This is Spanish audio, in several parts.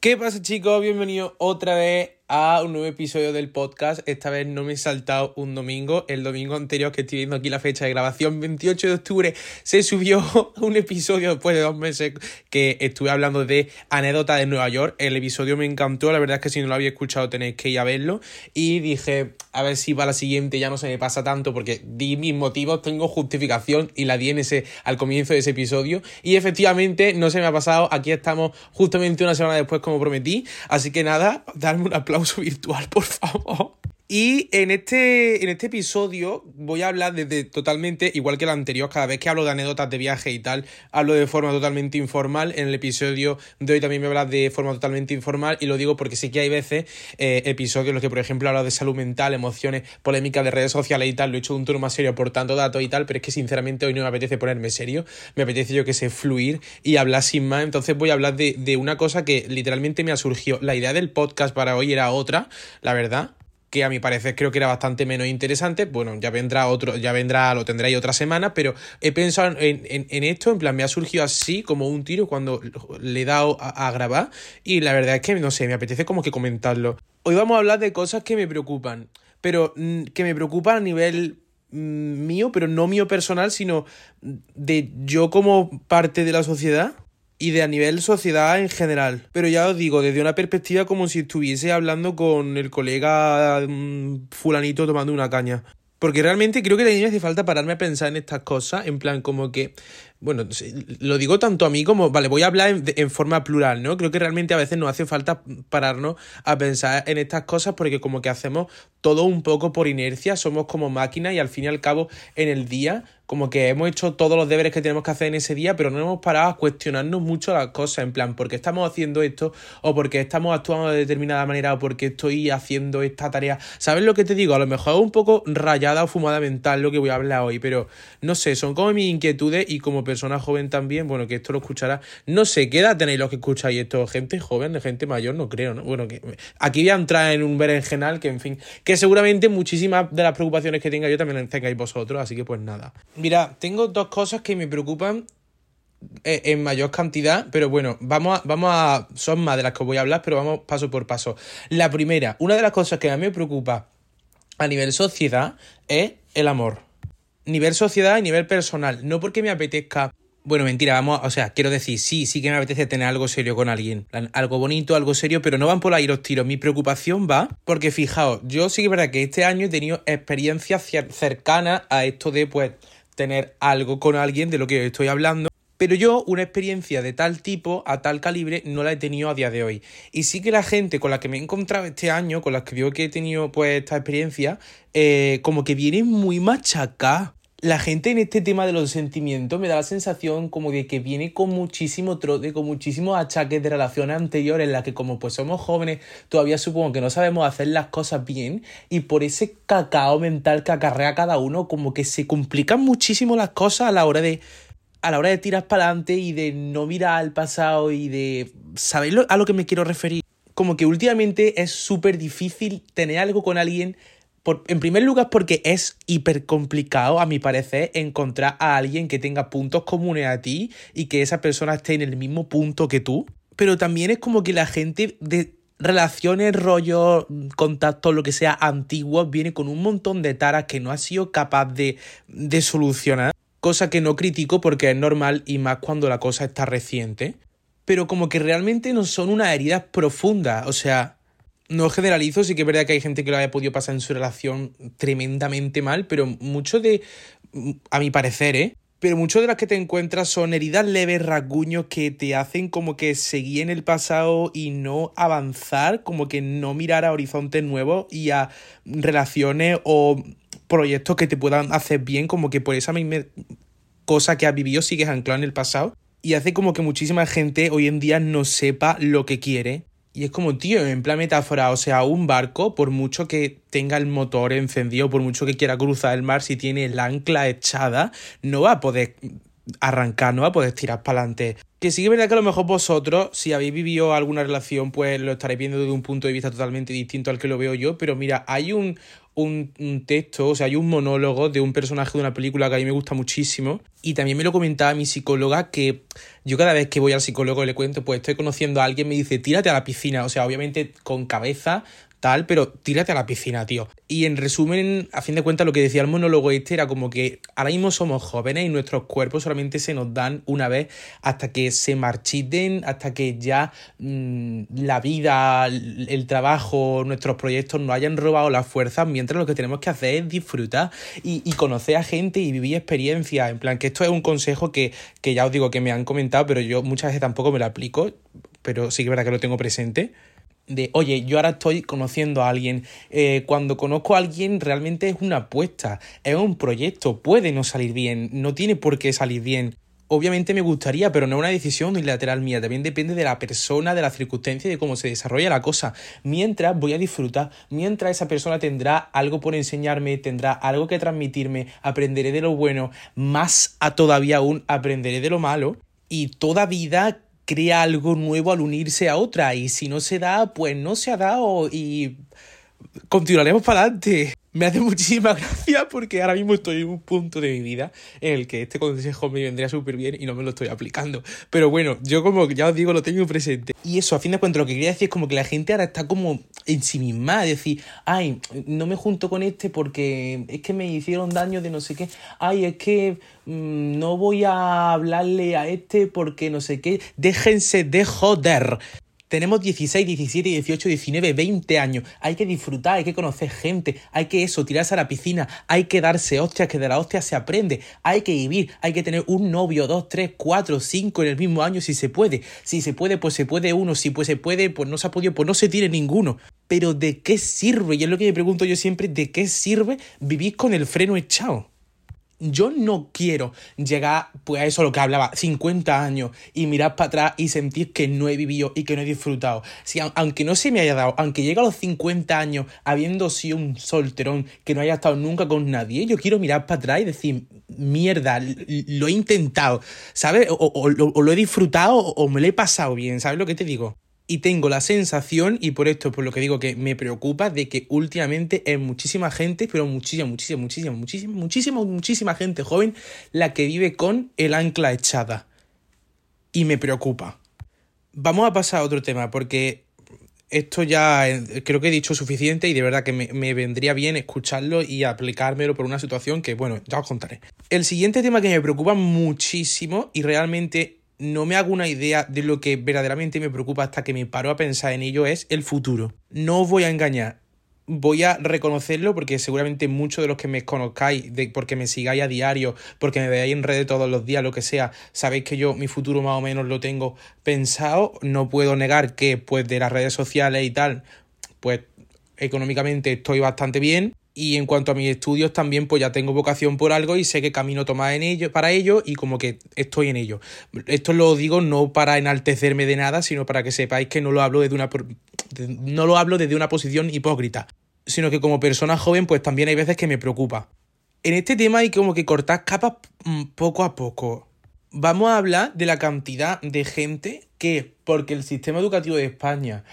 ¿Qué pasa chicos? Bienvenidos otra vez a un nuevo episodio del podcast. Esta vez no me he saltado un domingo. El domingo anterior que estoy viendo aquí la fecha de grabación, 28 de octubre, se subió un episodio después de dos meses que estuve hablando de anécdotas de Nueva York. El episodio me encantó. La verdad es que si no lo había escuchado tenéis que ir a verlo. Y dije, a ver si para la siguiente ya no se me pasa tanto porque di mis motivos, tengo justificación y la di en ese, al comienzo de ese episodio. Y efectivamente no se me ha pasado. Aquí estamos justamente una semana después como prometí. Así que nada, darme un aplauso virtual, por favor. Y en este, en este episodio voy a hablar desde totalmente, igual que el anterior, cada vez que hablo de anécdotas de viaje y tal, hablo de forma totalmente informal. En el episodio de hoy también me hablas de forma totalmente informal y lo digo porque sí que hay veces eh, episodios en los que, por ejemplo, hablo de salud mental, emociones, polémicas de redes sociales y tal, lo he hecho de un tono más serio por tanto datos y tal, pero es que sinceramente hoy no me apetece ponerme serio, me apetece yo que sé fluir y hablar sin más. Entonces voy a hablar de, de una cosa que literalmente me ha surgido. La idea del podcast para hoy era otra, la verdad que a mi parecer creo que era bastante menos interesante. Bueno, ya vendrá otro, ya vendrá, lo tendréis otra semana, pero he pensado en, en, esto, en plan, me ha surgido así como un tiro cuando le he dado a, grabar y la verdad es que, no sé, me apetece como que comentarlo. Hoy vamos a hablar de cosas que me preocupan, pero mm, que me preocupan a nivel mm, mío, pero no mío personal, sino de yo como parte de la sociedad y de a nivel sociedad en general. Pero ya os digo, desde una perspectiva como si estuviese hablando con el colega mm, fulanito tomando una caña. Porque realmente creo que me hace falta pararme a pensar en estas cosas, en plan como que bueno, lo digo tanto a mí como, vale, voy a hablar en, forma plural, ¿no? Creo que realmente a veces nos hace falta pararnos a pensar en estas cosas porque como que hacemos todo un poco por inercia, somos como máquinas y al fin y al cabo en el día como que hemos hecho todos los deberes que tenemos que hacer en ese día, pero no hemos parado a cuestionarnos mucho las cosas, en plan, ¿por qué estamos haciendo esto? O porque estamos actuando de determinada manera, o porque estoy haciendo esta tarea. ¿Sabes lo que te digo? A lo mejor es un poco rayada o fumada mental lo que voy a hablar hoy, pero no sé, son como mis inquietudes y como persona joven también, bueno, que esto lo escuchará. No sé, ¿qué edad tenéis los que escucháis esto? ¿Gente joven, gente mayor? No creo, ¿no? Bueno, que aquí voy a entrar en un berenjenal que, en fin, que seguramente muchísimas de las preocupaciones que tenga yo también las tengáis vosotros, así que pues nada. Mira, tengo dos cosas que me preocupan eh, en mayor cantidad, pero bueno, vamos a, vamos a, son más de las que voy a hablar, pero vamos paso por paso. La primera, una de las cosas que a mí me preocupa a nivel sociedad es el amor nivel sociedad y nivel personal. No porque me apetezca. Bueno, mentira, vamos, o sea, quiero decir, sí, sí que me apetece tener algo serio con alguien. Algo bonito, algo serio, pero no van por ahí los tiros. Mi preocupación va porque, fijaos, yo sí que es verdad que este año he tenido experiencias cercanas a esto de, pues, tener algo con alguien de lo que estoy hablando. Pero yo una experiencia de tal tipo, a tal calibre, no la he tenido a día de hoy. Y sí que la gente con la que me he encontrado este año, con las que veo que he tenido pues esta experiencia, eh, como que viene muy machacada la gente en este tema de los sentimientos me da la sensación como de que viene con muchísimo trote, con muchísimos achaques de relaciones anteriores en las que como pues somos jóvenes todavía supongo que no sabemos hacer las cosas bien y por ese cacao mental que acarrea cada uno como que se complican muchísimo las cosas a la hora de a la hora de tirar para adelante y de no mirar al pasado y de saber a lo que me quiero referir. Como que últimamente es súper difícil tener algo con alguien en primer lugar, porque es hiper complicado, a mi parecer, encontrar a alguien que tenga puntos comunes a ti y que esa persona esté en el mismo punto que tú. Pero también es como que la gente de relaciones, rollos, contactos, lo que sea, antiguos, viene con un montón de taras que no ha sido capaz de, de solucionar. Cosa que no critico porque es normal y más cuando la cosa está reciente. Pero como que realmente no son unas heridas profundas. O sea, no generalizo, sí que es verdad que hay gente que lo haya podido pasar en su relación tremendamente mal, pero mucho de, a mi parecer, ¿eh? Pero muchas de las que te encuentras son heridas leves, rasguños que te hacen como que seguir en el pasado y no avanzar, como que no mirar a horizontes nuevos y a relaciones o proyectos que te puedan hacer bien, como que por esa misma cosa que has vivido sigues anclado en el pasado. Y hace como que muchísima gente hoy en día no sepa lo que quiere y es como, tío, en plan metáfora, o sea, un barco, por mucho que tenga el motor encendido, por mucho que quiera cruzar el mar, si tiene el ancla echada, no va a poder arrancar, no va a poder tirar para adelante. Que sí que es verdad que a lo mejor vosotros, si habéis vivido alguna relación, pues lo estaréis viendo desde un punto de vista totalmente distinto al que lo veo yo, pero mira, hay un, un, texto, o sea, hay un monólogo de un personaje de una película que a mí me gusta muchísimo. Y también me lo comentaba mi psicóloga que yo cada vez que voy al psicólogo le cuento, pues estoy conociendo a alguien, me dice, tírate a la piscina. O sea, obviamente con cabeza, tal, pero tírate a la piscina, tío. Y en resumen, a fin de cuentas, lo que decía el monólogo este era como que ahora mismo somos jóvenes y nuestros cuerpos solamente se nos dan una vez hasta que se marchiten, hasta que ya mm, la vida, el trabajo, nuestros proyectos nos hayan robado las fuerzas, mientras lo que tenemos que hacer es disfrutar y, conocer a gente y vivir experiencias. En plan, que esto es un consejo que, que ya os digo que me han comentado, pero yo muchas veces tampoco me lo aplico, pero sí que es verdad que lo tengo presente de, oye, yo ahora estoy conociendo a alguien. Eh, cuando conozco a alguien realmente es una apuesta, es un proyecto, puede no salir bien, no tiene por qué salir bien. Obviamente me gustaría, pero no es una decisión unilateral mía, también depende de la persona, de la circunstancia y de cómo se desarrolla la cosa. Mientras voy a disfrutar, mientras esa persona tendrá algo por enseñarme, tendrá algo que transmitirme, aprenderé de lo bueno, más a todavía aún aprenderé de lo malo y toda vida crea algo nuevo al unirse a otra y si no se da, pues no se ha dado y continuaremos para adelante me hace muchísima gracia porque ahora mismo estoy en un punto de mi vida en el que este consejo me vendría súper bien y no me lo estoy aplicando. Pero bueno, yo como ya os digo, lo tengo presente. Y eso, a fin de cuentas, lo que quería decir es como que la gente ahora está como en sí misma, decir, ay, no me junto con este porque es que me hicieron daño de no sé qué, ay, es que mm, no voy a hablarle a este porque no sé qué, déjense de joder. Tenemos 16, 17, 18, 19, 20 años. Hay que disfrutar, hay que conocer gente, hay que eso, tirarse a la piscina, hay que darse hostias, que de la hostia se aprende, hay que vivir, hay que tener un novio, dos, tres, cuatro, cinco en el mismo año si se puede. Si se puede, pues se puede uno, si pues se puede, pues no se ha podido, pues no se tiene ninguno. Pero ¿de qué sirve? Y es lo que me pregunto yo siempre, ¿de qué sirve vivir con el freno echado? Yo no quiero llegar pues a eso lo que hablaba, 50 años y mirar para atrás y sentir que no he vivido y que no he disfrutado. Si, aunque no se me haya dado, aunque llegue a los 50 años habiendo sido un solterón que no haya estado nunca con nadie, yo quiero mirar para atrás y decir, mierda, lo he intentado, ¿sabes? O, o lo he disfrutado o me lo he pasado bien, ¿sabes lo que te digo? Y tengo la sensación, y por esto por lo que digo que me preocupa, de que últimamente es muchísima gente, pero muchísima, muchísima, muchísima, muchísima, muchísima, muchísima gente joven la que vive con el ancla echada. Y me preocupa. Vamos a pasar a otro tema, porque esto ya eh, creo que he dicho suficiente y de verdad que me, me, vendría bien escucharlo y aplicármelo por una situación que, bueno, ya os contaré. El siguiente tema que me preocupa muchísimo y realmente no me hago una idea de lo que verdaderamente me preocupa hasta que me paro a pensar en ello es el futuro. No os voy a engañar. Voy a reconocerlo porque seguramente muchos de los que me conozcáis, de, porque me sigáis a diario, porque me veáis en redes todos los días, lo que sea, sabéis que yo mi futuro más o menos lo tengo pensado. No puedo negar que pues de las redes sociales y tal, pues económicamente estoy bastante bien. Y en cuanto a mis estudios también pues ya tengo vocación por algo y sé qué camino tomar en ello, para ello y como que estoy en ello. Esto lo digo no para enaltecerme de nada, sino para que sepáis que no lo hablo desde una no lo hablo desde una posición hipócrita, sino que como persona joven pues también hay veces que me preocupa. En este tema hay como que cortar capas mm, poco a poco. Vamos a hablar de la cantidad de gente que, porque el sistema educativo de España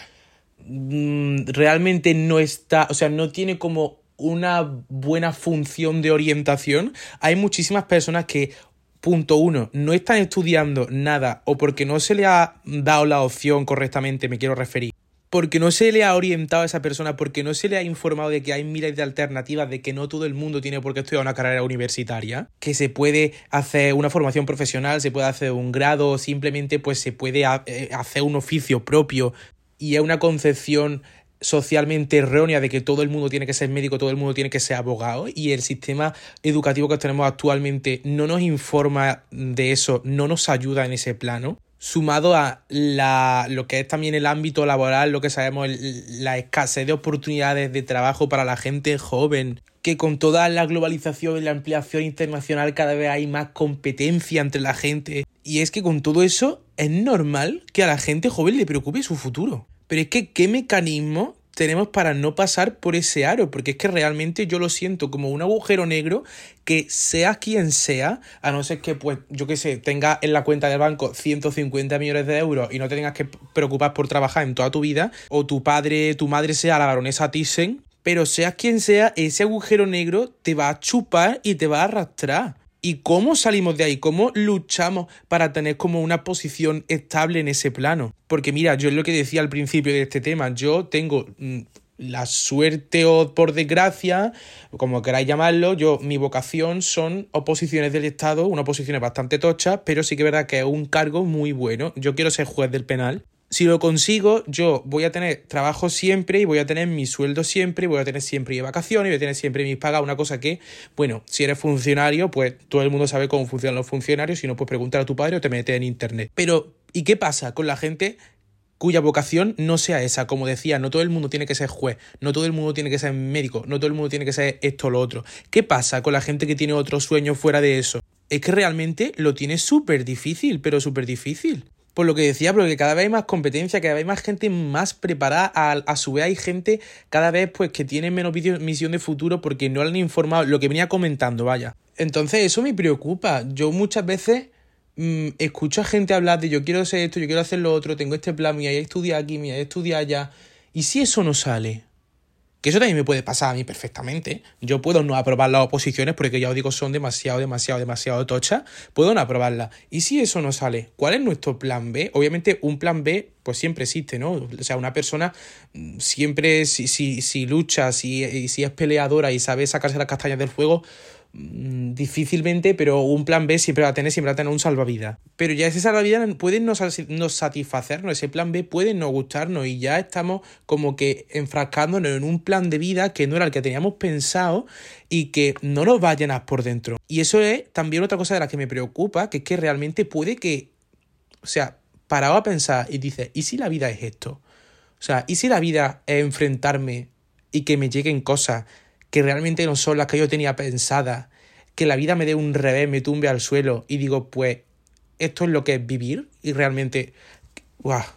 mm, realmente no está, o sea, no tiene como una buena función de orientación, hay muchísimas personas que Punto uno, no están estudiando nada o porque no se le ha dado la opción correctamente, me quiero referir. Porque no se le ha orientado a esa persona, porque no se le ha informado de que hay miles de alternativas, de que no todo el mundo tiene por qué estudiar una carrera universitaria, que se puede hacer una formación profesional, se puede hacer un grado, simplemente pues se puede eh, hacer un oficio propio y es una concepción socialmente errónea de que todo el mundo tiene que ser médico, todo el mundo tiene que ser abogado y el sistema educativo que tenemos actualmente no nos informa de eso, no nos ayuda en ese plano, sumado a la, lo que es también el ámbito laboral, lo que sabemos, la escasez de oportunidades de trabajo para la gente joven, que con toda la globalización y la ampliación internacional cada vez hay más competencia entre la gente. Y es que con todo eso es normal que a la gente joven le preocupe su futuro. Pero es que, ¿qué mecanismo tenemos para no pasar por ese aro? Porque es que realmente yo lo siento como un agujero negro que sea quien sea, a no ser que, pues, yo qué sé, tenga en la cuenta del banco 150 millones de euros y no te tengas que preocupar por trabajar en toda tu vida, o tu padre, tu madre sea la baronesa Thyssen, pero seas quien sea, ese agujero negro te va a chupar y te va a arrastrar. ¿Y cómo salimos de ahí? ¿Cómo luchamos para tener como una posición estable en ese plano? Porque mira, yo es lo que decía al principio de este tema, yo tengo mm, la suerte o por desgracia, como queráis llamarlo, yo mi vocación son oposiciones del Estado, una oposición bastante tocha, pero sí que es verdad que es un cargo muy bueno. Yo quiero ser juez del penal si lo consigo, yo voy a tener trabajo siempre y voy a tener mi sueldo siempre, y voy a tener siempre vacaciones, y voy a tener siempre mis pagas, una cosa que, bueno, si eres funcionario, pues todo el mundo sabe cómo funcionan los funcionarios, si no, pues preguntar a tu padre o te metes en internet. Pero, ¿y qué pasa con la gente cuya vocación no sea esa? Como decía, no todo el mundo tiene que ser juez, no todo el mundo tiene que ser médico, no todo el mundo tiene que ser esto o lo otro. ¿Qué pasa con la gente que tiene otros sueños fuera de eso? Es que realmente lo tiene súper difícil, pero súper difícil por lo que decía, porque cada vez hay más competencia, cada vez hay más gente más preparada, a, su vez hay gente cada vez pues que tiene menos misión de futuro porque no le han informado lo que venía comentando, vaya. Entonces eso me preocupa. Yo muchas veces mm, escucho a gente hablar de yo quiero hacer esto, yo quiero hacer lo otro, tengo este plan, me voy a estudiar aquí, me voy a estudiar allá. ¿Y si eso no sale? Que eso también me puede pasar a mí perfectamente. Yo puedo no aprobar las oposiciones porque ya os digo son demasiado, demasiado, demasiado tochas. Puedo no aprobarlas. ¿Y si eso no sale? ¿Cuál es nuestro plan B? Obviamente un plan B pues siempre existe, ¿no? O sea, una persona mm, siempre si, si, si lucha, si, si es peleadora y sabe sacarse las castañas del fuego, difícilmente, pero un plan B siempre va a tener, siempre va a tener un salvavidas. Pero ya ese salvavidas puede no, satisfacernos, ese plan B puede no gustarnos y ya estamos como que enfrascándonos en un plan de vida que no era el que teníamos pensado y que no nos va a llenar por dentro. Y eso es también otra cosa de la que me preocupa, que es que realmente puede que, o sea, parado a pensar y dice, ¿y si la vida es esto? O sea, ¿y si la vida es enfrentarme y que me lleguen cosas que realmente no son las que yo tenía pensadas, que la vida me dé un revés, me tumbe al suelo y digo, pues esto es lo que es vivir y realmente...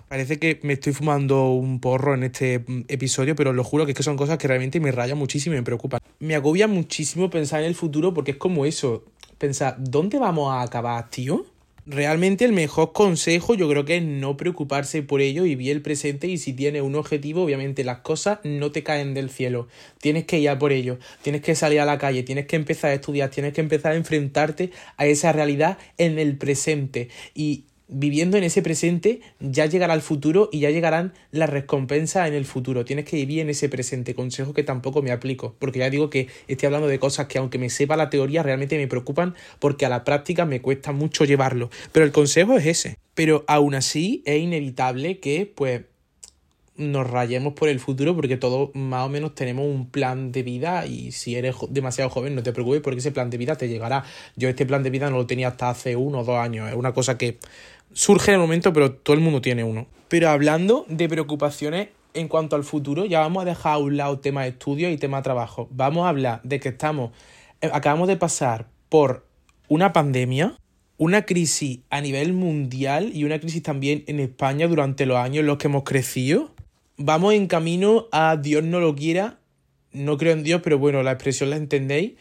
parece que me estoy fumando un porro en este mm, episodio, pero lo juro que, es que son cosas que realmente me rayan muchísimo y me preocupan. Me agobia muchísimo pensar en el futuro porque es como eso, pensar, ¿dónde vamos a acabar, tío? Realmente el mejor consejo yo creo que es no preocuparse por ello y vivir el presente y si tienes un objetivo, obviamente las cosas no te caen del cielo. Tienes que ir a por ello, tienes que salir a la calle, tienes que empezar a estudiar, tienes que empezar a enfrentarte a esa realidad en el presente. Y viviendo en ese presente, ya llegará el futuro y ya llegarán las recompensas en el futuro. Tienes que vivir en ese presente. Consejo que tampoco me aplico, porque ya digo que estoy hablando de cosas que aunque me sepa la teoría, realmente me preocupan porque a la práctica me cuesta mucho llevarlo. Pero el consejo es ese. Pero aún así es inevitable que, pues, nos rayemos por el futuro porque todos más o menos tenemos un plan de vida y si eres demasiado joven no te preocupes porque ese plan de vida te llegará. Yo este plan de vida no lo tenía hasta hace uno o dos años. Es una cosa que surge en el momento, pero todo el mundo tiene uno. Pero hablando de preocupaciones en cuanto al futuro, ya vamos a dejar a un lado tema de estudio y tema de trabajo. Vamos a hablar de que estamos, eh, acabamos de pasar por una pandemia, una crisis a nivel mundial y una crisis también en España durante los años en los que hemos crecido. Vamos en camino a Dios no lo quiera, no creo en Dios, pero bueno, la expresión la entendéis.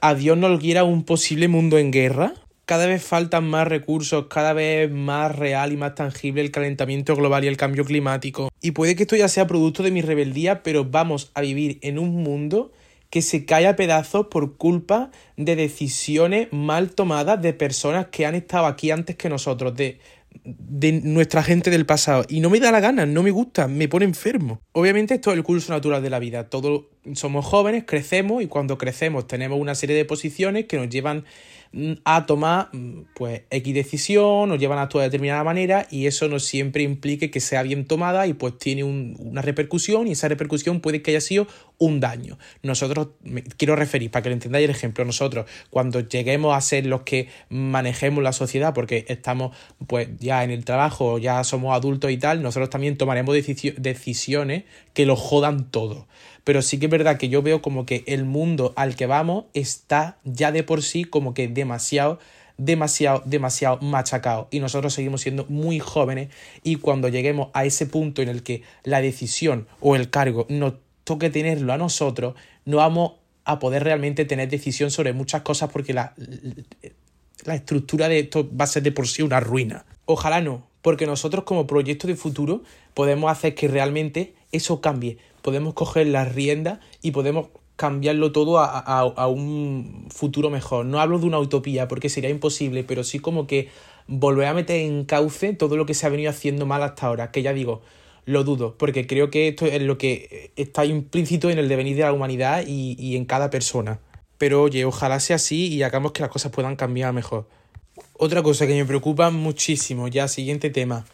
A Dios no lo quiera un posible mundo en guerra cada vez faltan más recursos, cada vez más real y más tangible el calentamiento global y el cambio climático. Y puede que esto ya sea producto de mi rebeldía, pero vamos a vivir en un mundo que se cae a pedazos por culpa de decisiones mal tomadas de personas que han estado aquí antes que nosotros, de, de nuestra gente del pasado. Y no me da la gana, no me gusta, me pone enfermo. Obviamente esto es el curso natural de la vida. Todos somos jóvenes, crecemos y cuando crecemos tenemos una serie de posiciones que nos llevan Mm, a tomar mm, pues X decisión, nos llevan a actuar de determinada manera y eso no siempre implique que sea bien tomada y pues tiene una repercusión y esa repercusión puede que haya sido un daño. Nosotros, quiero referir, para que lo entendáis el ejemplo, nosotros cuando lleguemos a ser los que manejemos la sociedad porque estamos pues ya en el trabajo, ya somos adultos y tal, nosotros también tomaremos decisiones que lo jodan todo pero sí que es verdad que yo veo como que el mundo al que vamos está ya de por sí como que demasiado demasiado, demasiado machacado y nosotros seguimos siendo muy jóvenes y cuando lleguemos a ese punto en el que la decisión o el cargo nos toque tenerlo a nosotros, no vamos a poder realmente tener decisión sobre muchas cosas porque la, la estructura de esto va a ser de por sí una ruina. Ojalá no, porque nosotros como proyecto de futuro podemos hacer que realmente eso cambie, podemos coger las riendas y podemos cambiarlo todo a, a, a, un futuro mejor. No hablo de una utopía porque sería imposible, pero sí como que volver a meter en cauce todo lo que se ha venido haciendo mal hasta ahora, que ya digo, lo dudo, porque creo que esto es lo que está implícito en el devenir de la humanidad y, y en cada persona. Pero oye, ojalá sea así y hagamos que las cosas puedan cambiar mejor. Otra cosa que me preocupa muchísimo, ya siguiente tema,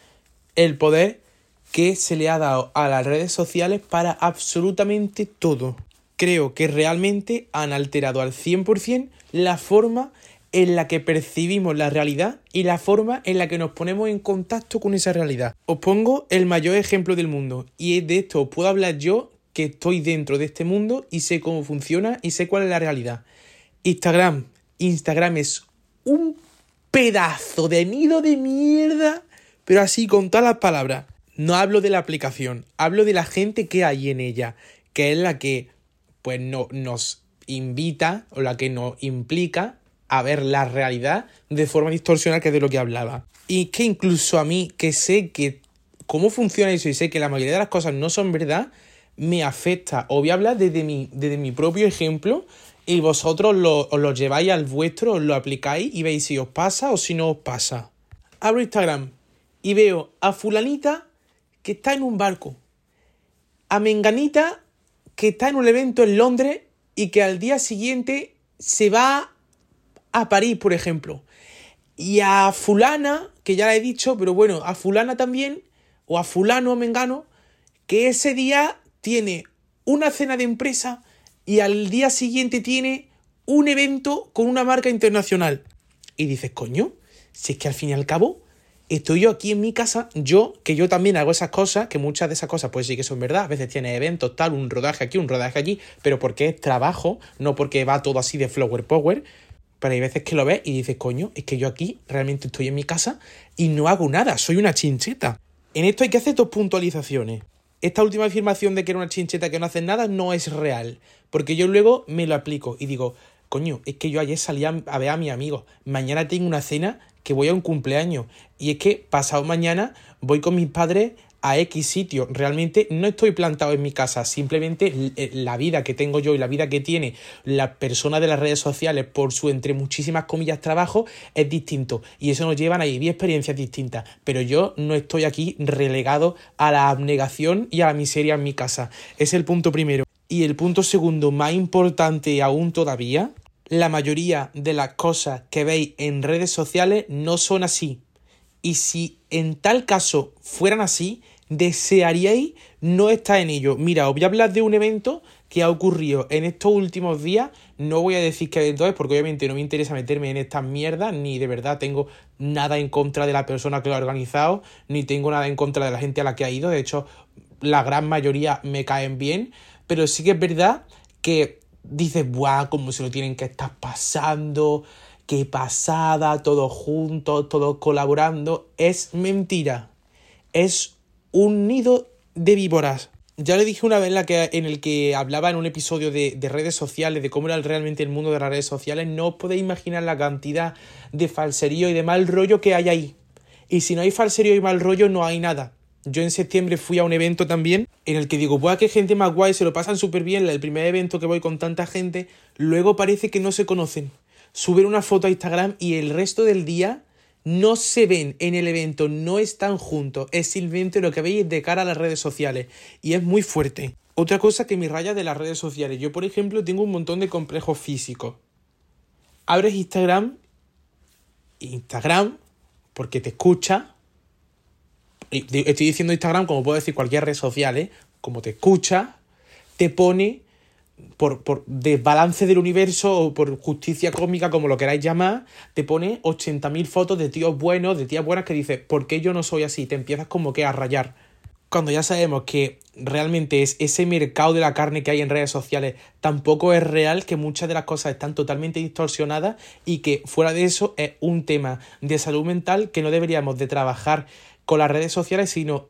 el poder que se le ha dado a las redes sociales para absolutamente todo. Creo que realmente han alterado al 100% la forma en la que percibimos la realidad y la forma en la que nos ponemos en contacto con esa realidad. Os pongo el mayor ejemplo del mundo y de esto puedo hablar yo que estoy dentro de este mundo y sé cómo funciona y sé cuál es la realidad. Instagram. Instagram es un pedazo de nido de mierda, pero así con todas las palabras. No hablo de la aplicación, hablo de la gente que hay en ella, que es la que pues no, nos invita o la que nos implica a ver la realidad de forma distorsionada, que es de lo que hablaba. Y que incluso a mí, que sé que cómo funciona eso y sé que la mayoría de las cosas no son verdad, me afecta. Os voy a hablar desde mi, desde mi propio ejemplo y vosotros lo, os lo lleváis al vuestro, os lo aplicáis y veis si os pasa o si no os pasa. Abro Instagram y veo a fulanita que está en un barco, a menganita que está en un evento en Londres y que al día siguiente se va a París, por ejemplo. Y a fulana, que ya la he dicho, pero bueno, a fulana también, o a fulano o mengano, que ese día tiene una cena de empresa y al día siguiente tiene un evento con una marca internacional. Y dices, coño, si es que al fin y al cabo estoy yo aquí en mi casa, yo, que yo también hago esas cosas, que muchas de esas cosas pues sí que son verdad, a veces tiene eventos, tal, un rodaje aquí, un rodaje allí, pero porque es trabajo, no porque va todo así de flower power, pero hay veces que lo ves y dices, coño, es que yo aquí realmente estoy en mi casa y no hago nada, soy una chincheta. En esto hay que hacer dos puntualizaciones. Esta última afirmación de que era una chincheta que no hace nada no es real, porque yo luego me lo aplico y digo, coño, es que yo ayer salí a, ver a mi amigo, mañana tengo una cena que voy a un cumpleaños y es que pasado mañana voy con mis padres a X sitio. Realmente no estoy plantado en mi casa, simplemente eh, la vida que tengo yo y la vida que tiene la persona de las redes sociales por su entre muchísimas comillas trabajo es distinto y eso nos lleva a vivir experiencias distintas. Pero yo no estoy aquí relegado a la abnegación y a la miseria en mi casa. Es el punto primero. Y el punto segundo, más importante aún todavía, la mayoría de las cosas que veis en redes sociales no son así. Y si en tal caso fueran así, desearíais no estar en ello. Mira, os voy a hablar de un evento que ha ocurrido en estos últimos días. No voy a decir qué evento es, porque obviamente no me interesa meterme en estas mierdas, ni de verdad tengo nada en contra de la persona que lo ha organizado, ni tengo nada en contra de la gente a la que ha ido. De hecho, la gran mayoría me caen bien, pero sí que es verdad que dices, ¡buah! Cómo se lo tienen que estar pasando, qué pasada, todos juntos, todos colaborando. Es mentira. Es un nido de víboras. Ya le dije una vez en, la que, en el que hablaba en un episodio de, de, redes sociales, de cómo era realmente el mundo de las redes sociales, no os podéis imaginar la cantidad de falserío y de mal rollo que hay ahí. Y si no hay falserío y mal rollo, no hay nada. Yo en septiembre fui a un evento también en el que digo, buah, qué gente más guay, se lo pasan súper bien, el primer evento que voy con tanta gente, luego parece que no se conocen. Suben una foto a Instagram y el resto del día no se ven en el evento, no están juntos, es simplemente lo que veis de cara a las redes sociales y es muy fuerte. Otra cosa que me raya de las redes sociales, yo por ejemplo tengo un montón de complejos físicos. Abres Instagram, Instagram, porque te escucha, estoy diciendo Instagram como puedo decir cualquier red social, ¿eh? como te escucha, te pone por, por desbalance del universo o por justicia cósmica, como lo queráis llamar, te pone 80.000 fotos de tíos buenos, de tías buenas que dices, ¿por qué yo no soy así? Te empiezas como que a rayar. Cuando ya sabemos que realmente es ese mercado de la carne que hay en redes sociales, tampoco es real que muchas de las cosas están totalmente distorsionadas y que fuera de eso es un tema de salud mental que no deberíamos de trabajar con las redes sociales, sino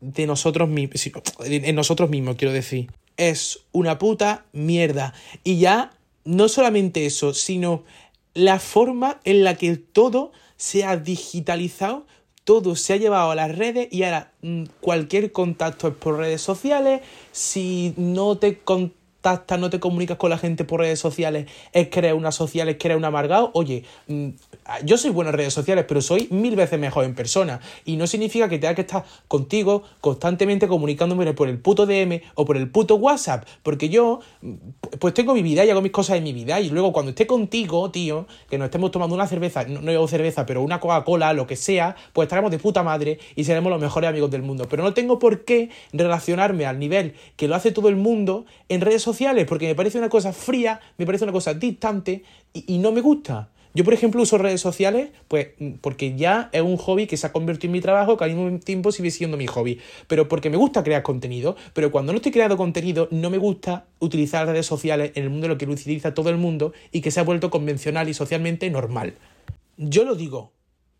de nosotros mismos, en nosotros mismos, quiero decir es una puta mierda. Y ya no solamente eso, sino la forma en la que todo se ha digitalizado, todo se ha llevado a las redes y ahora mm, cualquier contacto es por redes sociales. Si no te contactas, no te comunicas con la gente por redes sociales, es que eres una social, es que eres un amargado. Oye, mm, yo soy bueno en redes sociales, pero soy mil veces mejor en persona. Y no significa que tenga que estar contigo constantemente comunicándome por el puto DM o por el puto WhatsApp. Porque yo, pues tengo mi vida y hago mis cosas en mi vida. Y luego cuando esté contigo, tío, que nos estemos tomando una cerveza, no, no cerveza, pero una Coca-Cola, lo que sea, pues estaremos de puta madre y seremos los mejores amigos del mundo. Pero no tengo por qué relacionarme al nivel que lo hace todo el mundo en redes sociales, porque me parece una cosa fría, me parece una cosa distante y, no me gusta. Yo, por ejemplo, uso redes sociales, pues, porque ya es un hobby que se ha convertido en mi trabajo, que al mismo tiempo sigue siendo mi hobby. Pero porque me gusta crear contenido. Pero cuando no estoy creando contenido, no me gusta utilizar redes sociales en el mundo de lo que lo utiliza todo el mundo y que se ha vuelto convencional y socialmente normal. Yo lo digo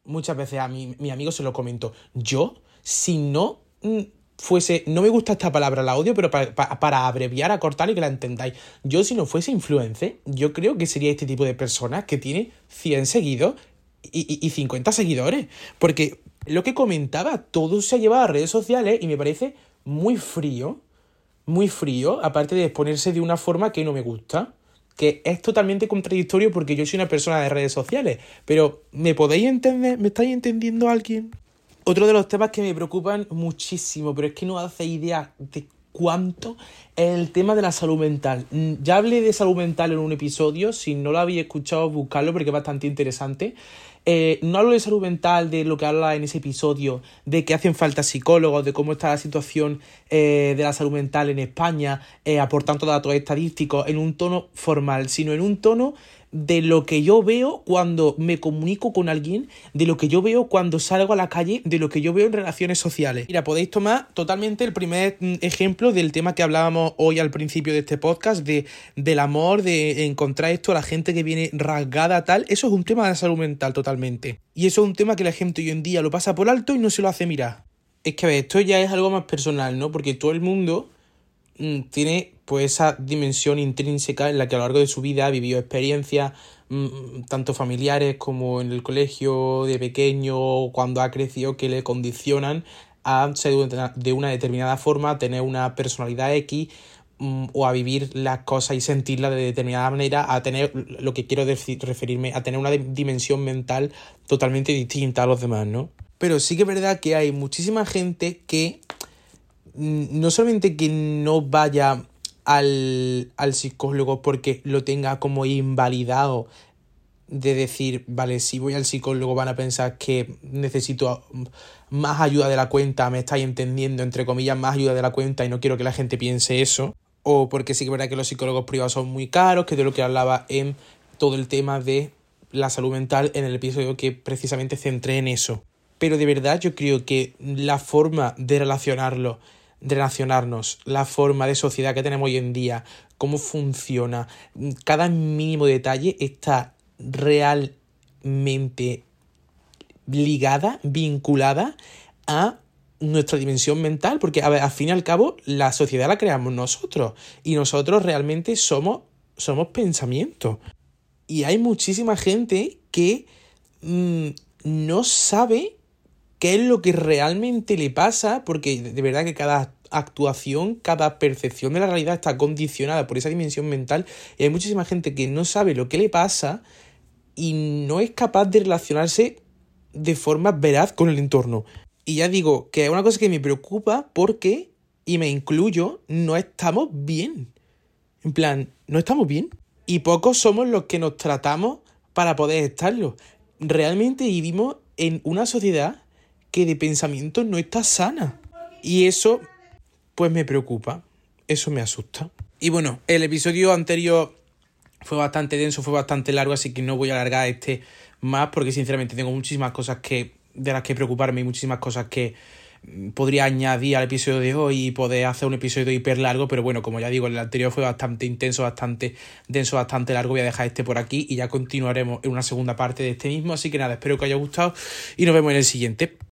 muchas veces a mi, mi amigo se lo comento. Yo, si no mm, fuese, no me gusta esta palabra, la odio, pero para, para, abreviar, acortar y que la entendáis. Yo si no fuese influencer, yo creo que sería este tipo de personas que tiene 100 seguidos y, y, 50 seguidores. Porque lo que comentaba, todo se ha llevado a redes sociales y me parece muy frío, muy frío, aparte de exponerse de una forma que no me gusta. Que es totalmente contradictorio porque yo soy una persona de redes sociales. Pero, ¿me podéis entender? ¿Me estáis entendiendo alguien? Otro de los temas que me preocupan muchísimo, pero es que no hace idea de cuánto, es el tema de la salud mental. Mm, ya hablé de salud mental en un episodio, si no lo habéis escuchado, buscarlo porque es bastante interesante. Eh, no hablo de salud mental, de lo que habla en ese episodio, de que hacen falta psicólogos, de cómo está la situación eh, de la salud mental en España, eh, aportando datos estadísticos en un tono formal, sino en un tono de lo que yo veo cuando me comunico con alguien, de lo que yo veo cuando salgo a la calle, de lo que yo veo en relaciones sociales. Mira, podéis tomar totalmente el primer mm, ejemplo del tema que hablábamos hoy al principio de este podcast, de, del amor, de encontrar esto a la gente que viene rasgada tal. Eso es un tema de salud mental totalmente. Y eso es un tema que la gente hoy en día lo pasa por alto y no se lo hace mirar. Es que a ver, esto ya es algo más personal, ¿no? Porque todo el mundo tiene pues esa dimensión intrínseca en la que a lo largo de su vida ha vivido experiencias mm, tanto familiares como en el colegio de pequeño cuando ha crecido que le condicionan a ser de una determinada forma, a tener una personalidad X mm, o a vivir las cosas y sentirlas de determinada manera, a tener lo que quiero decir, referirme, a tener una dimensión mental totalmente distinta a los demás, ¿no? Pero sí que es verdad que hay muchísima gente que mm, no solamente que no vaya al, al psicólogo porque lo tenga como invalidado de decir, vale, si voy al psicólogo van a pensar que necesito más ayuda de la cuenta, me estáis entendiendo, entre comillas, más ayuda de la cuenta y no quiero que la gente piense eso. O porque sí que es verdad que los psicólogos privados son muy caros, que de lo que hablaba en todo el tema de la salud mental en el episodio que precisamente centré en eso. Pero de verdad yo creo que la forma de relacionarlo relacionarnos, la forma de sociedad que tenemos hoy en día, cómo funciona, cada mínimo detalle está realmente ligada, vinculada a nuestra dimensión mental, porque a al fin y al cabo la sociedad la creamos nosotros y nosotros realmente somos, somos pensamiento. Y hay muchísima gente que mm, no sabe qué es lo que realmente le pasa, porque de verdad que cada actuación, cada percepción de la realidad está condicionada por esa dimensión mental y hay muchísima gente que no sabe lo que le pasa y no es capaz de relacionarse de forma veraz con el entorno. Y ya digo que es una cosa que me preocupa porque, y me incluyo, no estamos bien. En plan, no estamos bien. Y pocos somos los que nos tratamos para poder estarlo. Realmente vivimos en una sociedad que de pensamiento no está sana. Y eso, pues me preocupa, eso me asusta. Y bueno, el episodio anterior fue bastante denso, fue bastante largo, así que no voy a alargar este más porque sinceramente tengo muchísimas cosas que de las que preocuparme y muchísimas cosas que podría añadir al episodio de hoy y poder hacer un episodio hiper largo, pero bueno, como ya digo, el anterior fue bastante intenso, bastante denso, bastante largo. Voy a dejar este por aquí y ya continuaremos en una segunda parte de este mismo. Así que nada, espero que os haya gustado y nos vemos en el siguiente.